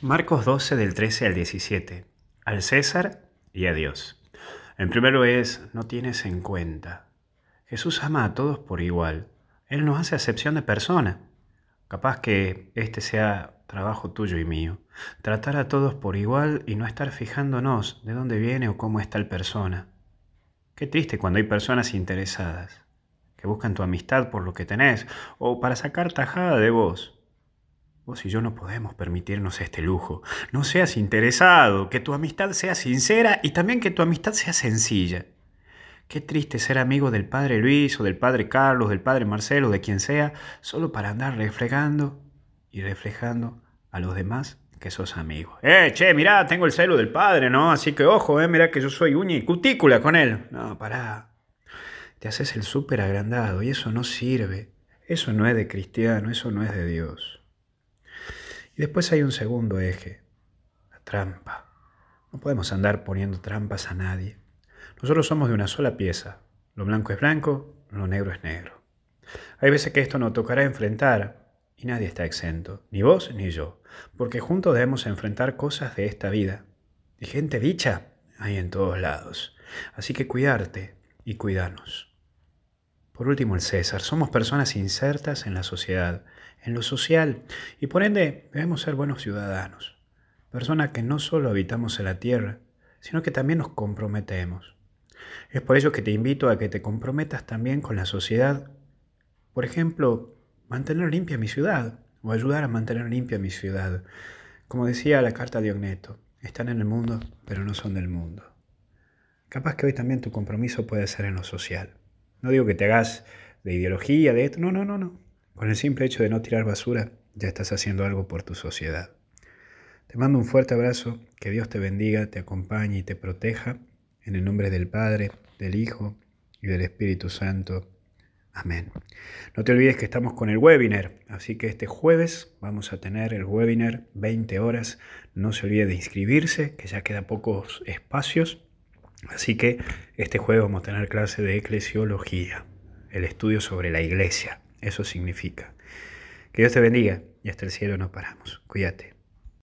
Marcos 12 del 13 al 17. Al César y a Dios. En primero es, no tienes en cuenta. Jesús ama a todos por igual. Él no hace acepción de persona. Capaz que este sea trabajo tuyo y mío. Tratar a todos por igual y no estar fijándonos de dónde viene o cómo está el persona. Qué triste cuando hay personas interesadas, que buscan tu amistad por lo que tenés o para sacar tajada de vos. Vos y yo no podemos permitirnos este lujo. No seas interesado, que tu amistad sea sincera y también que tu amistad sea sencilla. Qué triste ser amigo del padre Luis o del padre Carlos, del padre Marcelo, de quien sea, solo para andar reflejando y reflejando a los demás que sos amigo. Eh, che, mirá, tengo el celo del padre, ¿no? Así que ojo, eh, mirá que yo soy uña y cutícula con él. No, pará. Te haces el súper agrandado y eso no sirve. Eso no es de cristiano, eso no es de Dios. Y después hay un segundo eje, la trampa. No podemos andar poniendo trampas a nadie. Nosotros somos de una sola pieza. Lo blanco es blanco, lo negro es negro. Hay veces que esto nos tocará enfrentar y nadie está exento, ni vos ni yo, porque juntos debemos enfrentar cosas de esta vida. Y gente dicha hay en todos lados. Así que cuidarte y cuidarnos. Por último, el César. Somos personas insertas en la sociedad en lo social y por ende debemos ser buenos ciudadanos, personas que no solo habitamos en la tierra, sino que también nos comprometemos. Es por ello que te invito a que te comprometas también con la sociedad. Por ejemplo, mantener limpia mi ciudad o ayudar a mantener limpia mi ciudad. Como decía la carta de Ogneto, están en el mundo, pero no son del mundo. Capaz que hoy también tu compromiso puede ser en lo social. No digo que te hagas de ideología, de esto, no, no, no, no. Con el simple hecho de no tirar basura, ya estás haciendo algo por tu sociedad. Te mando un fuerte abrazo, que Dios te bendiga, te acompañe y te proteja, en el nombre del Padre, del Hijo y del Espíritu Santo. Amén. No te olvides que estamos con el webinar, así que este jueves vamos a tener el webinar 20 horas. No se olvide de inscribirse, que ya queda pocos espacios. Así que este jueves vamos a tener clase de eclesiología, el estudio sobre la iglesia. Eso significa. Que Dios te bendiga y hasta el cielo no paramos. Cuídate.